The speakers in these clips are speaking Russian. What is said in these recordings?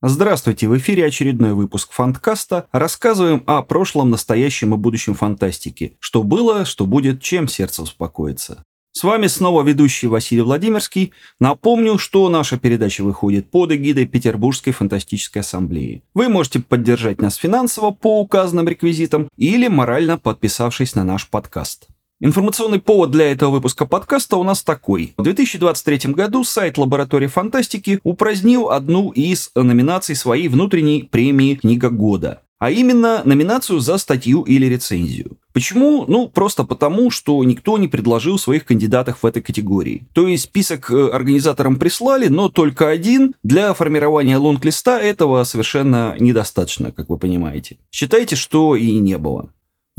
Здравствуйте, в эфире очередной выпуск Фанткаста. Рассказываем о прошлом, настоящем и будущем фантастики. Что было, что будет, чем сердце успокоится. С вами снова ведущий Василий Владимирский. Напомню, что наша передача выходит под эгидой Петербургской фантастической ассамблеи. Вы можете поддержать нас финансово по указанным реквизитам или морально подписавшись на наш подкаст. Информационный повод для этого выпуска подкаста у нас такой. В 2023 году сайт Лаборатории фантастики упразднил одну из номинаций своей внутренней премии «Книга года». А именно номинацию за статью или рецензию. Почему? Ну, просто потому, что никто не предложил своих кандидатов в этой категории. То есть список э, организаторам прислали, но только один. Для формирования лонг-листа этого совершенно недостаточно, как вы понимаете. Считайте, что и не было.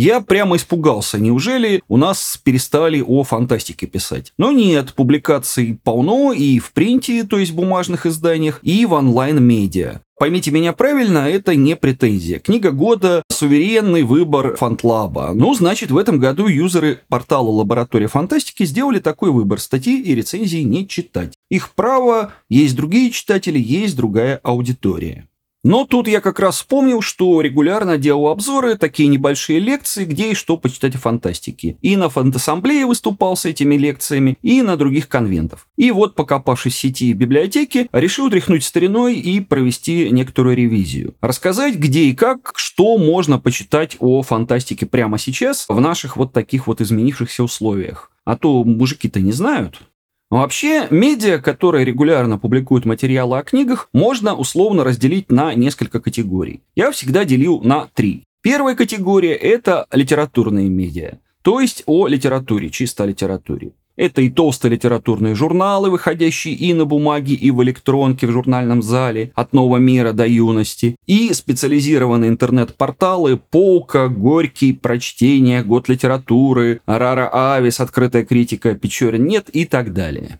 Я прямо испугался, неужели у нас перестали о фантастике писать? Но нет, публикаций полно и в принте, то есть бумажных изданиях, и в онлайн-медиа. Поймите меня правильно, это не претензия. Книга года – суверенный выбор Фантлаба. Ну, значит, в этом году юзеры портала Лаборатория фантастики сделали такой выбор – статьи и рецензии не читать. Их право, есть другие читатели, есть другая аудитория. Но тут я как раз вспомнил, что регулярно делал обзоры, такие небольшие лекции, где и что почитать о фантастике. И на фантассамблее выступал с этими лекциями, и на других конвентах. И вот, покопавшись в сети и библиотеке, решил тряхнуть стариной и провести некоторую ревизию. Рассказать, где и как, что можно почитать о фантастике прямо сейчас в наших вот таких вот изменившихся условиях. А то мужики-то не знают. Вообще, медиа, которые регулярно публикуют материалы о книгах, можно условно разделить на несколько категорий. Я всегда делил на три. Первая категория – это литературные медиа, то есть о литературе, чисто о литературе. Это и толстые литературные журналы, выходящие и на бумаге, и в электронке в журнальном зале, от нового мира до юности, и специализированные интернет-порталы Полка, Горький, Прочтение, Год литературы, Рара Авис, Открытая критика, Печорин нет и так далее.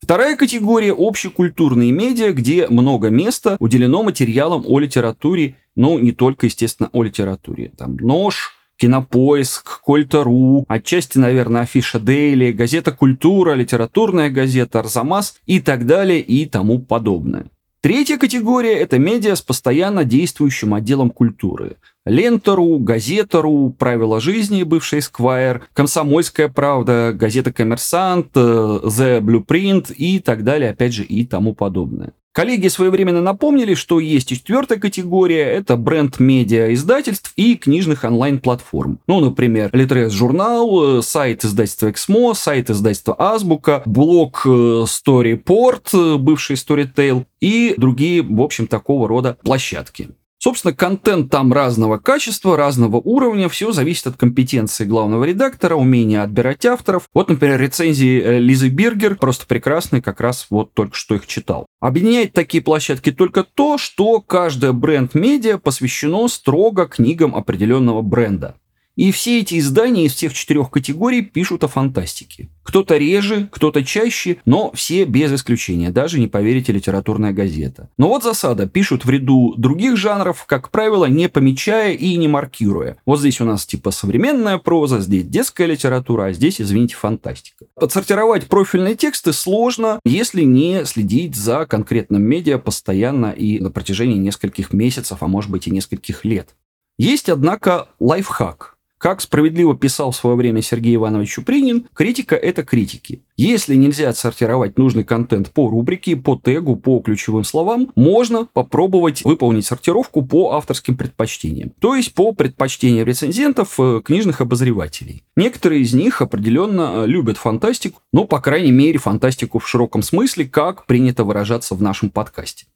Вторая категория – общекультурные медиа, где много места уделено материалам о литературе, но не только, естественно, о литературе. Там «Нож», Кинопоиск, Кольта.ру, отчасти, наверное, Афиша Дейли, газета Культура, литературная газета Арзамас и так далее и тому подобное. Третья категория – это медиа с постоянно действующим отделом культуры. Лента.ру, Газета.ру, Правила жизни, бывший Esquire, Комсомольская правда, газета Коммерсант, The Blueprint и так далее, опять же, и тому подобное. Коллеги своевременно напомнили, что есть и четвертая категория, это бренд-медиа издательств и книжных онлайн-платформ. Ну, например, Литрес журнал, э, сайт издательства Эксмо, сайт издательства Азбука, блог Storyport, э, бывший Storytel и другие, в общем, такого рода площадки. Собственно, контент там разного качества, разного уровня, все зависит от компетенции главного редактора, умения отбирать авторов. Вот, например, рецензии э, Лизы Бергер просто прекрасные, как раз вот только что их читал. Объединяет такие площадки только то, что каждое бренд-медиа посвящено строго книгам определенного бренда. И все эти издания из всех четырех категорий пишут о фантастике. Кто-то реже, кто-то чаще, но все без исключения, даже не поверите литературная газета. Но вот засада, пишут в ряду других жанров, как правило, не помечая и не маркируя. Вот здесь у нас типа современная проза, здесь детская литература, а здесь, извините, фантастика. Подсортировать профильные тексты сложно, если не следить за конкретным медиа постоянно и на протяжении нескольких месяцев, а может быть и нескольких лет. Есть, однако, лайфхак. Как справедливо писал в свое время Сергей Иванович Чупринин, критика – это критики. Если нельзя отсортировать нужный контент по рубрике, по тегу, по ключевым словам, можно попробовать выполнить сортировку по авторским предпочтениям. То есть по предпочтениям рецензентов, э, книжных обозревателей. Некоторые из них определенно э, любят фантастику, но, по крайней мере, фантастику в широком смысле, как принято выражаться в нашем подкасте.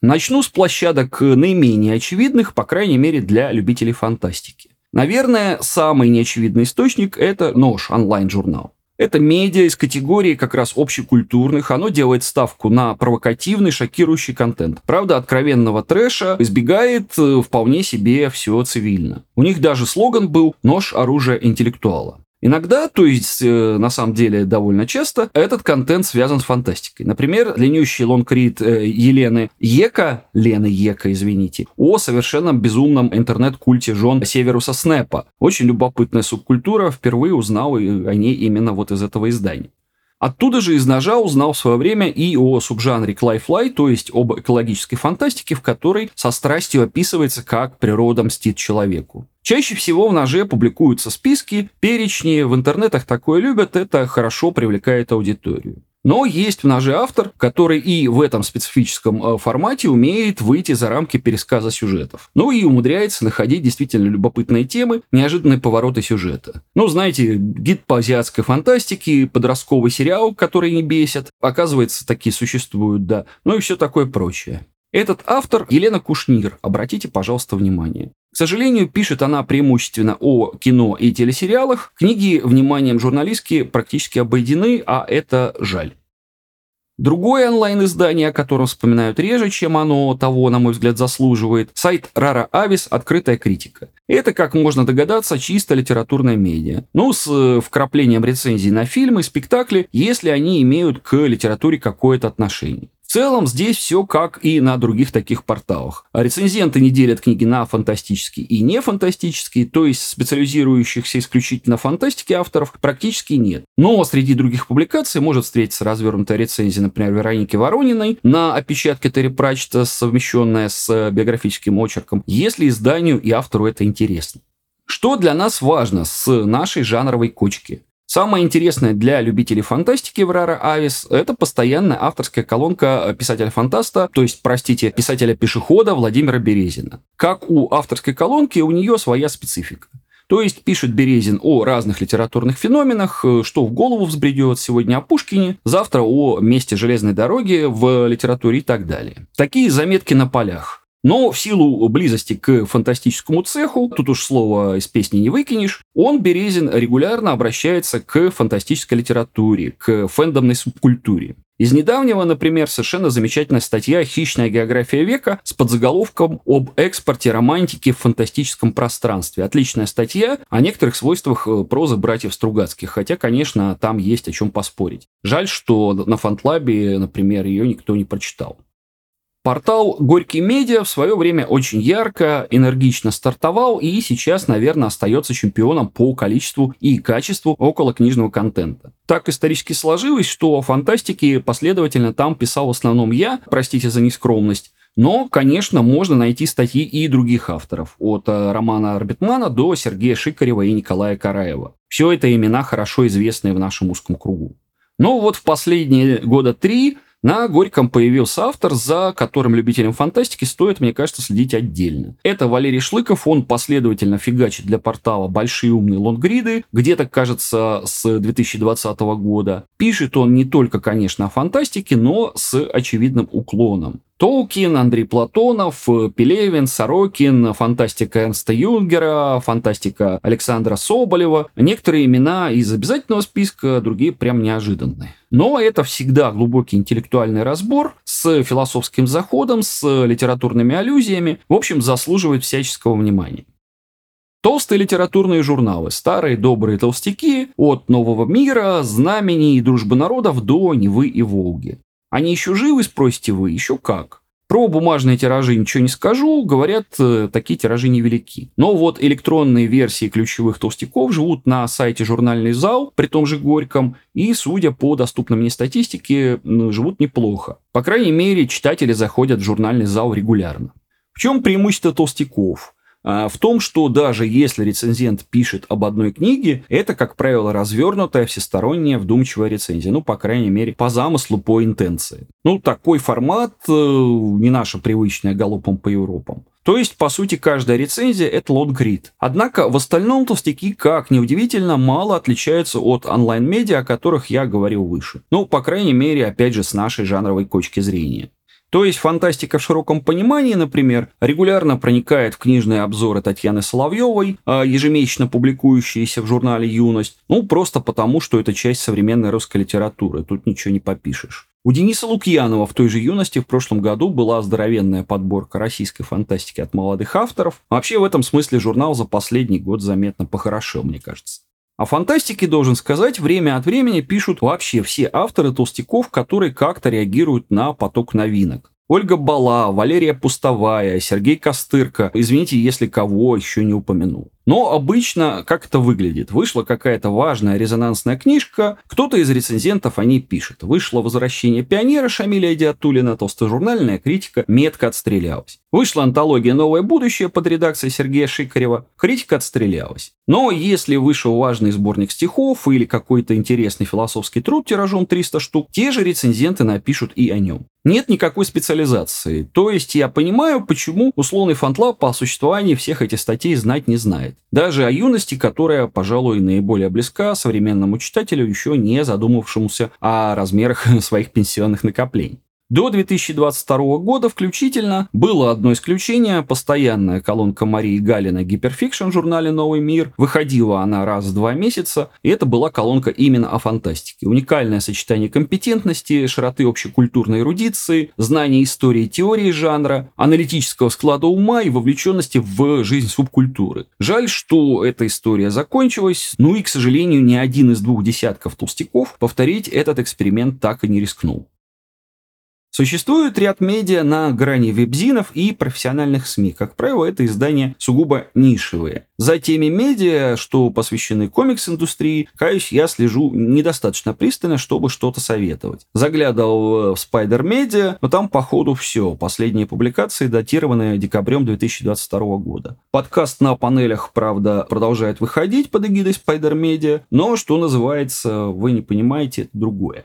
Начну с площадок наименее очевидных, по крайней мере, для любителей фантастики. Наверное, самый неочевидный источник – это нож, онлайн-журнал. Это медиа из категории как раз общекультурных. Оно делает ставку на провокативный, шокирующий контент. Правда, откровенного трэша избегает э, вполне себе все цивильно. У них даже слоган был «Нож – оружие интеллектуала». Иногда, то есть э, на самом деле довольно часто, этот контент связан с фантастикой. Например, длиннющий лонгрид э, Елены Ека, Лены Ека, извините, о совершенно безумном интернет-культе жен Северуса Снэпа. Очень любопытная субкультура, впервые узнал о ней именно вот из этого издания. Оттуда же из ножа узнал в свое время и о субжанре Клайфлай, то есть об экологической фантастике, в которой со страстью описывается, как природа мстит человеку. Чаще всего в ноже публикуются списки, перечни, в интернетах такое любят, это хорошо привлекает аудиторию. Но есть в ноже автор, который и в этом специфическом э, формате умеет выйти за рамки пересказа сюжетов. Ну и умудряется находить действительно любопытные темы, неожиданные повороты сюжета. Ну, знаете, гид по азиатской фантастике, подростковый сериал, который не бесит. Оказывается, такие существуют, да. Ну и все такое прочее. Этот автор Елена Кушнир, обратите, пожалуйста, внимание. К сожалению, пишет она преимущественно о кино и телесериалах. Книги вниманием журналистки практически обойдены, а это жаль. Другое онлайн-издание, о котором вспоминают реже, чем оно того, на мой взгляд, заслуживает, сайт Рара Авис «Открытая критика». Это, как можно догадаться, чисто литературная медиа. Ну, с э, вкраплением рецензий на фильмы, спектакли, если они имеют к литературе какое-то отношение. Целом здесь все как и на других таких порталах. Рецензенты не делят книги на фантастические и не фантастические, то есть специализирующихся исключительно в фантастике авторов практически нет. Но среди других публикаций может встретиться развернутая рецензия, например, Вероники Ворониной на опечатке Терри Пратчета, совмещенная с биографическим очерком, если изданию и автору это интересно. Что для нас важно с нашей жанровой кочки? Самое интересное для любителей фантастики в Рара Авис – это постоянная авторская колонка писателя-фантаста, то есть, простите, писателя-пешехода Владимира Березина. Как у авторской колонки, у нее своя специфика. То есть пишет Березин о разных литературных феноменах, что в голову взбредет сегодня о Пушкине, завтра о месте железной дороги в литературе и так далее. Такие заметки на полях. Но в силу близости к фантастическому цеху, тут уж слово из песни не выкинешь, он, Березин, регулярно обращается к фантастической литературе, к фэндомной субкультуре. Из недавнего, например, совершенно замечательная статья «Хищная география века» с подзаголовком об экспорте романтики в фантастическом пространстве. Отличная статья о некоторых свойствах э, прозы братьев Стругацких, хотя, конечно, там есть о чем поспорить. Жаль, что на Фантлабе, например, ее никто не прочитал. Портал «Горький медиа» в свое время очень ярко, энергично стартовал и сейчас, наверное, остается чемпионом по количеству и качеству около книжного контента. Так исторически сложилось, что о фантастике последовательно там писал в основном я, простите за нескромность, но, конечно, можно найти статьи и других авторов, от э, Романа Арбитмана до Сергея Шикарева и Николая Караева. Все это имена хорошо известные в нашем узком кругу. Но вот в последние года три на Горьком появился автор, за которым любителям фантастики стоит, мне кажется, следить отдельно. Это Валерий Шлыков, он последовательно фигачит для портала большие умные лонгриды, где-то, кажется, с 2020 года. Пишет он не только, конечно, о фантастике, но с очевидным уклоном. Толкин, Андрей Платонов, Пелевин, Сорокин, фантастика Эрнста Юнгера, фантастика Александра Соболева. Некоторые имена из обязательного списка, другие прям неожиданные. Но это всегда глубокий интеллектуальный разбор с философским заходом, с литературными аллюзиями. В общем, заслуживает всяческого внимания. Толстые литературные журналы, старые добрые толстяки, от «Нового мира», «Знамени» и «Дружбы народов» до «Невы» и «Волги». Они еще живы, спросите вы? Еще как. Про бумажные тиражи ничего не скажу, говорят, э, такие тиражи невелики. Но вот электронные версии ключевых толстяков живут на сайте «Журнальный зал», при том же Горьком, и, судя по доступной мне статистике, живут неплохо. По крайней мере, читатели заходят в «Журнальный зал» регулярно. В чем преимущество толстяков? А, в том, что даже если рецензент пишет об одной книге, это, как правило, развернутая, всесторонняя, вдумчивая рецензия. Ну, по крайней мере, по замыслу, по интенции. Ну, такой формат э, не наша привычная галопом по Европам. То есть, по сути, каждая рецензия – это лонгрид. Однако, в остальном толстяки, как неудивительно, мало отличаются от онлайн-медиа, о которых я говорил выше. Ну, по крайней мере, опять же, с нашей жанровой точки зрения. То есть фантастика в широком понимании, например, регулярно проникает в книжные обзоры Татьяны Соловьевой, а, ежемесячно публикующиеся в журнале «Юность», ну, просто потому, что это часть современной русской литературы, тут ничего не попишешь. У Дениса Лукьянова в той же юности в прошлом году была здоровенная подборка российской фантастики от молодых авторов. Вообще в этом смысле журнал за последний год заметно похорошел, мне кажется. О фантастике, должен сказать, время от времени пишут вообще все авторы толстяков, которые как-то реагируют на поток новинок. Ольга Бала, Валерия Пустовая, Сергей Костырка. Извините, если кого еще не упомянул. Но обычно как это выглядит? Вышла какая-то важная резонансная книжка, кто-то из рецензентов о ней пишет. Вышло «Возвращение пионера» Шамиля Идиатуллина, толстожурнальная критика метко отстрелялась. Вышла антология «Новое будущее» под редакцией Сергея Шикарева, критика отстрелялась. Но если вышел важный сборник стихов или какой-то интересный философский труд тиражом 300 штук, те же рецензенты напишут и о нем. Нет никакой специализации. То есть я понимаю, почему условный фантлаб про существование всех этих статей знать не знает. Даже о юности, которая, пожалуй, наиболее близка современному читателю, еще не задумавшемуся о размерах своих пенсионных накоплений. До 2022 года включительно было одно исключение. Постоянная колонка Марии Галина «Гиперфикшн» в журнале «Новый мир». Выходила она раз в два месяца, и это была колонка именно о фантастике. Уникальное сочетание компетентности, широты общекультурной эрудиции, знания истории и теории жанра, аналитического склада ума и вовлеченности в жизнь субкультуры. Жаль, что эта история закончилась, ну и, к сожалению, ни один из двух десятков толстяков повторить этот эксперимент так и не рискнул. Существует ряд медиа на грани вебзинов и профессиональных СМИ. Как правило, это издания сугубо нишевые. За теми медиа, что посвящены комикс-индустрии, каюсь, я слежу недостаточно пристально, чтобы что-то советовать. Заглядывал в Spider Media, но там по ходу все. Последние публикации датированы декабрем 2022 года. Подкаст на панелях, правда, продолжает выходить под эгидой Spider Media, но, что называется, вы не понимаете, это другое.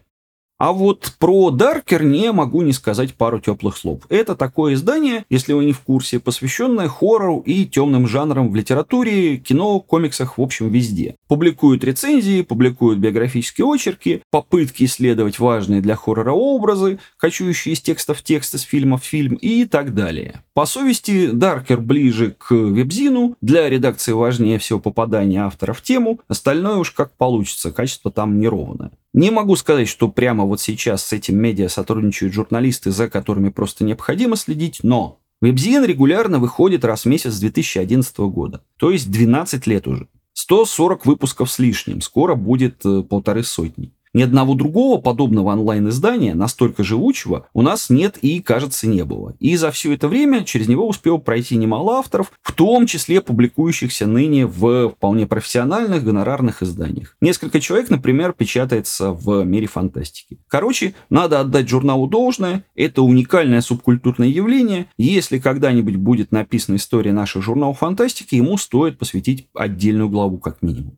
А вот про Даркер не могу не сказать пару теплых слов. Это такое издание, если вы не в курсе, посвященное хоррору и темным жанрам в литературе, кино, комиксах, в общем, везде. Публикуют рецензии, публикуют биографические очерки, попытки исследовать важные для хоррора образы, кочующие из текстов в текст, из фильма в фильм и так далее. По совести, Даркер ближе к вебзину, для редакции важнее всего попадание автора в тему, остальное уж как получится, качество там неровное. Не могу сказать, что прямо вот сейчас с этим медиа сотрудничают журналисты, за которыми просто необходимо следить, но Вебзин регулярно выходит раз в месяц с 2011 года, то есть 12 лет уже. 140 выпусков с лишним, скоро будет э, полторы сотни. Ни одного другого подобного онлайн-издания, настолько живучего, у нас нет и, кажется, не было. И за все это время через него успел пройти немало авторов, в том числе публикующихся ныне в вполне профессиональных гонорарных изданиях. Несколько человек, например, печатается в мире фантастики. Короче, надо отдать журналу должное. Это уникальное субкультурное явление. Если когда-нибудь будет написана история наших журналов фантастики, ему стоит посвятить отдельную главу как минимум.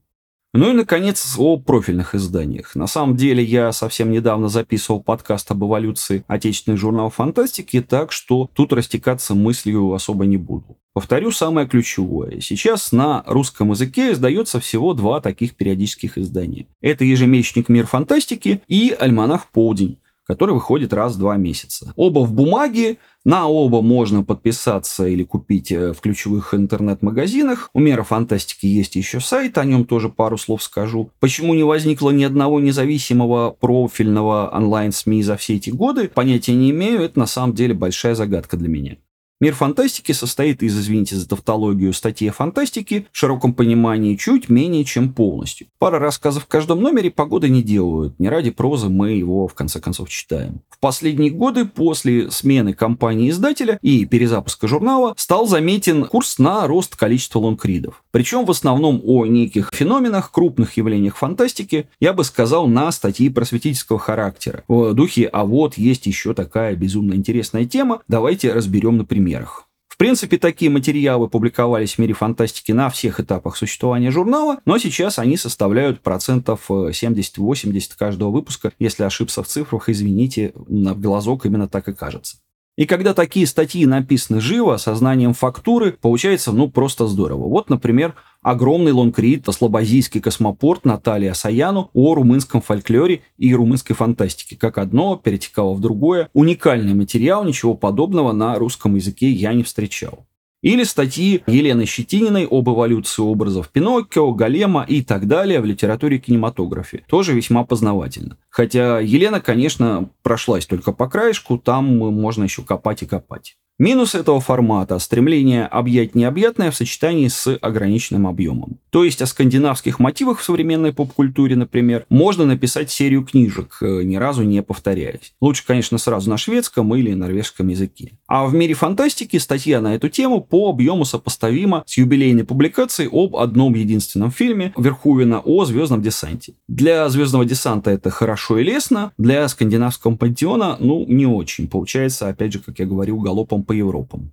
Ну и, наконец, о профильных изданиях. На самом деле, я совсем недавно записывал подкаст об эволюции отечественных журналов фантастики, так что тут растекаться мыслью особо не буду. Повторю самое ключевое. Сейчас на русском языке издается всего два таких периодических издания. Это ежемесячник «Мир фантастики» и «Альманах Полдень», который выходит раз в два месяца. Оба в бумаге, на оба можно подписаться или купить э, в ключевых интернет-магазинах. У Мера Фантастики есть еще сайт, о нем тоже пару слов скажу. Почему не возникло ни одного независимого профильного онлайн-СМИ за все эти годы, понятия не имею, это на самом деле большая загадка для меня. Мир фантастики состоит из, извините за тавтологию, статьи о фантастике в широком понимании чуть менее чем полностью. Пара рассказов в каждом номере погоды не делают. Не ради прозы мы его, в конце концов, читаем. В последние годы, после смены компании издателя и перезапуска журнала, стал заметен курс на рост количества лонгридов. Причем в основном о неких феноменах, крупных явлениях фантастики, я бы сказал, на статьи просветительского характера. В духе «А вот есть еще такая безумно интересная тема, давайте разберем на примере» примерах. В принципе, такие материалы публиковались в мире фантастики на всех этапах существования журнала, но сейчас они составляют процентов 70-80 э, каждого выпуска. Если ошибся в цифрах, извините, на глазок именно так и кажется. И когда такие статьи написаны живо, сознанием фактуры, получается, ну, просто здорово. Вот, например, огромный лонгрид «Слабозийский космопорт» Наталья Саяну о румынском фольклоре и румынской фантастике. Как одно перетекало в другое. Уникальный материал, ничего подобного на русском языке я не встречал. Или статьи Елены Щетининой об эволюции образов Пиноккио, Голема и так далее в литературе и кинематографе. Тоже весьма познавательно. Хотя Елена, конечно, прошлась только по краешку, там можно еще копать и копать. Минус этого формата – стремление объять необъятное в сочетании с ограниченным объемом. То есть о скандинавских мотивах в современной поп-культуре, например, можно написать серию книжек, э, ни разу не повторяясь. Лучше, конечно, сразу на шведском или норвежском языке. А в мире фантастики статья на эту тему по объему сопоставима с юбилейной публикацией об одном единственном фильме Верхувина о звездном десанте. Для звездного десанта это хорошо и лестно, для скандинавского пантеона, ну, не очень. Получается, опять же, как я говорил, галопом по Европам.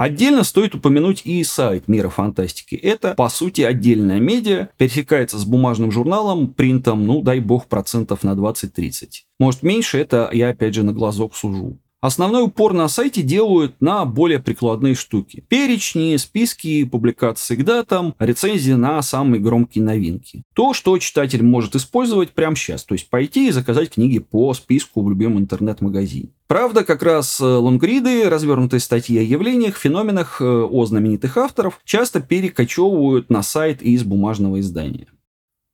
Отдельно стоит упомянуть и сайт Мира фантастики. Это, по сути, отдельная медиа, пересекается с бумажным журналом, принтом, ну, дай бог, процентов на 20-30. Может, меньше, это я, опять же, на глазок сужу. Основной упор на сайте делают на более прикладные штуки. Перечни, списки, публикации к датам, рецензии на самые громкие новинки. То, что читатель может использовать прямо сейчас. То есть пойти и заказать книги по списку в любом интернет-магазине. Правда, как раз э, лонгриды, развернутые статьи о явлениях, феноменах э, о знаменитых авторов, часто перекочевывают на сайт из бумажного издания.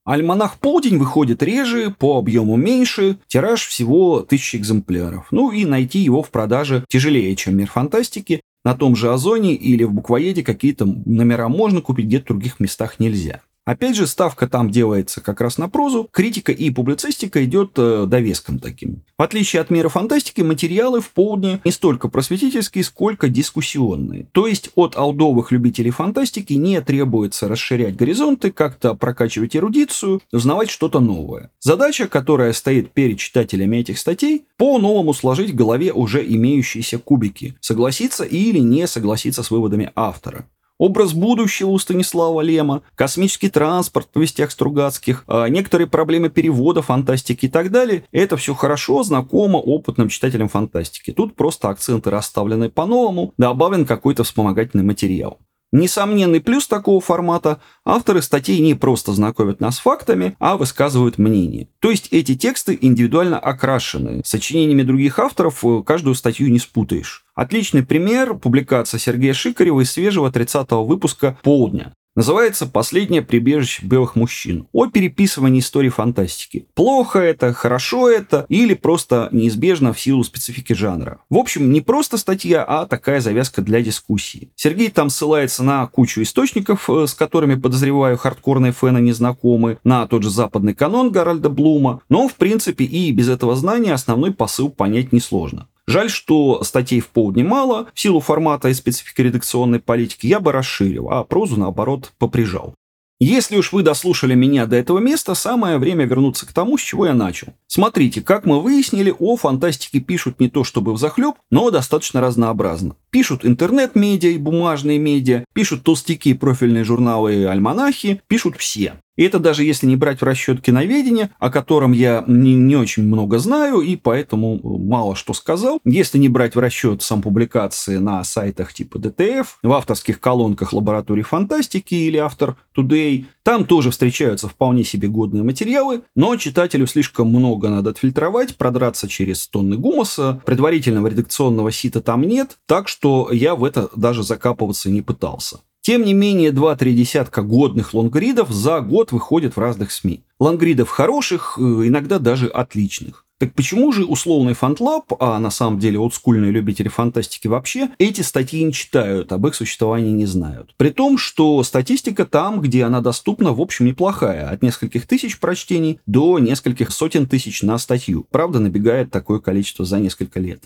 Альманах «Полдень» выходит реже, по объему меньше, тираж всего тысячи экземпляров. Ну и найти его в продаже тяжелее, чем «Мир фантастики». На том же Озоне или в буквоеде какие-то номера можно купить, где-то в других местах нельзя. Опять же, ставка там делается как раз на прозу, критика и публицистика идет э, довеском таким. В отличие от мира фантастики, материалы в полдне не столько просветительские, сколько дискуссионные. То есть от алдовых любителей фантастики не требуется расширять горизонты, как-то прокачивать эрудицию, узнавать что-то новое. Задача, которая стоит перед читателями этих статей, по-новому сложить в голове уже имеющиеся кубики, согласиться или не согласиться с выводами автора образ будущего у Станислава Лема, космический транспорт в вестях Стругацких, а некоторые проблемы перевода фантастики и так далее. Это все хорошо знакомо опытным читателям фантастики. Тут просто акценты расставлены по-новому, добавлен какой-то вспомогательный материал. Несомненный плюс такого формата – авторы статей не просто знакомят нас с фактами, а высказывают мнение. То есть эти тексты индивидуально окрашены. Сочинениями других авторов э, каждую статью не спутаешь. Отличный пример – публикация Сергея Шикарева из свежего 30-го выпуска «Полдня». Называется «Последнее прибежище белых мужчин» о переписывании истории фантастики. Плохо это, хорошо это или просто неизбежно в силу специфики жанра. В общем, не просто статья, а такая завязка для дискуссии. Сергей там ссылается на кучу источников, э, с которыми, подозреваю, хардкорные фэны не знакомы, на тот же западный канон Гарольда Блума, но, в принципе, и без этого знания основной посыл понять несложно. Жаль, что статей в полдне мало. В силу формата и специфики редакционной политики я бы расширил, а прозу, наоборот, поприжал. Если уж вы дослушали меня до этого места, самое время вернуться к тому, с чего я начал. Смотрите, как мы выяснили, о фантастике пишут не то чтобы в захлеб, но достаточно разнообразно. Пишут интернет-медиа и бумажные медиа, пишут толстяки, профильные журналы и альманахи, пишут все. И это даже если не брать в расчет киноведение, о котором я не, не очень много знаю и поэтому мало что сказал. Если не брать в расчет самопубликации на сайтах типа DTF, в авторских колонках лаборатории фантастики или Author Today, там тоже встречаются вполне себе годные материалы, но читателю слишком много надо отфильтровать, продраться через тонны гумуса, предварительного редакционного сита там нет, так что я в это даже закапываться не пытался. Тем не менее, 2-3 десятка годных лонгридов за год выходят в разных СМИ. Лонгридов хороших, э, иногда даже отличных. Так почему же условный фантлаб, а на самом деле олдскульные любители фантастики вообще, эти статьи не читают, об их существовании не знают? При том, что статистика там, где она доступна, в общем, неплохая. От нескольких тысяч прочтений до нескольких сотен тысяч на статью. Правда, набегает такое количество за несколько лет.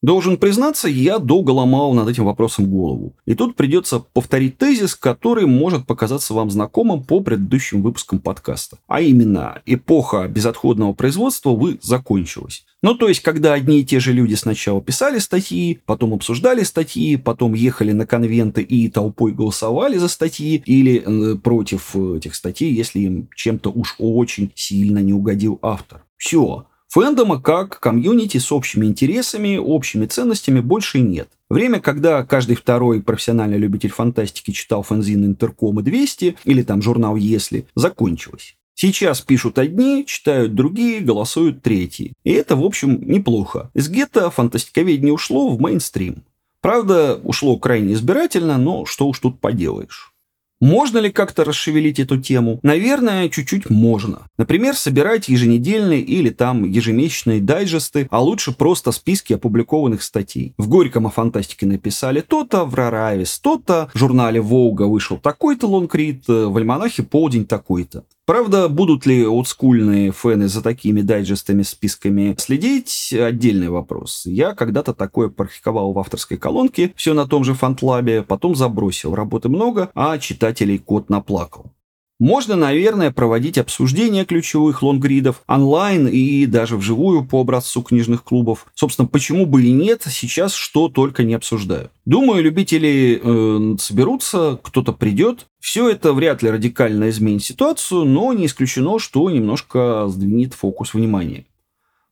Должен признаться, я долго ломал над этим вопросом голову. И тут придется повторить тезис, который может показаться вам знакомым по предыдущим выпускам подкаста. А именно, эпоха безотходного производства, вы, закончилась. Ну, то есть, когда одни и те же люди сначала писали статьи, потом обсуждали статьи, потом ехали на конвенты и толпой голосовали за статьи или э, против этих статей, если им чем-то уж очень сильно не угодил автор. Все, Фэндома как комьюнити с общими интересами, общими ценностями больше нет. Время, когда каждый второй профессиональный любитель фантастики читал фэнзин Интеркома 200 или там журнал Если, закончилось. Сейчас пишут одни, читают другие, голосуют третьи. И это, в общем, неплохо. Из гетто фантастиковедение ушло в мейнстрим. Правда, ушло крайне избирательно, но что уж тут поделаешь. Можно ли как-то расшевелить эту тему? Наверное, чуть-чуть можно. Например, собирать еженедельные или там ежемесячные дайджесты, а лучше просто списки опубликованных статей. В Горьком о фантастике написали то-то, в Раравис то-то, в журнале Волга вышел такой-то лонгрид, в Альманахе Полдень такой-то. Правда, будут ли олдскульные фэны за такими дайджестами, списками следить, отдельный вопрос. Я когда-то такое практиковал в авторской колонке, все на том же фантлабе, потом забросил. Работы много, а читателей кот наплакал. Можно, наверное, проводить обсуждения ключевых лонгридов онлайн и даже вживую по образцу книжных клубов. Собственно, почему бы и нет, сейчас что только не обсуждают. Думаю, любители э, соберутся, кто-то придет. Все это вряд ли радикально изменит ситуацию, но не исключено, что немножко сдвинет фокус внимания.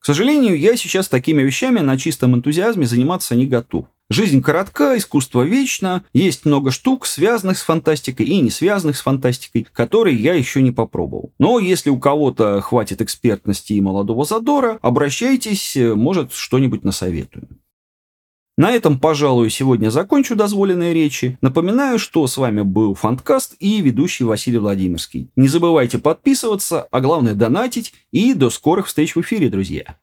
К сожалению, я сейчас такими вещами на чистом энтузиазме заниматься не готов. Жизнь коротка, искусство вечно, есть много штук, связанных с фантастикой и не связанных с фантастикой, которые я еще не попробовал. Но если у кого-то хватит экспертности и молодого задора, обращайтесь, может, что-нибудь насоветую. На этом, пожалуй, сегодня закончу дозволенные речи. Напоминаю, что с вами был Фанткаст и ведущий Василий Владимирский. Не забывайте подписываться, а главное донатить. И до скорых встреч в эфире, друзья!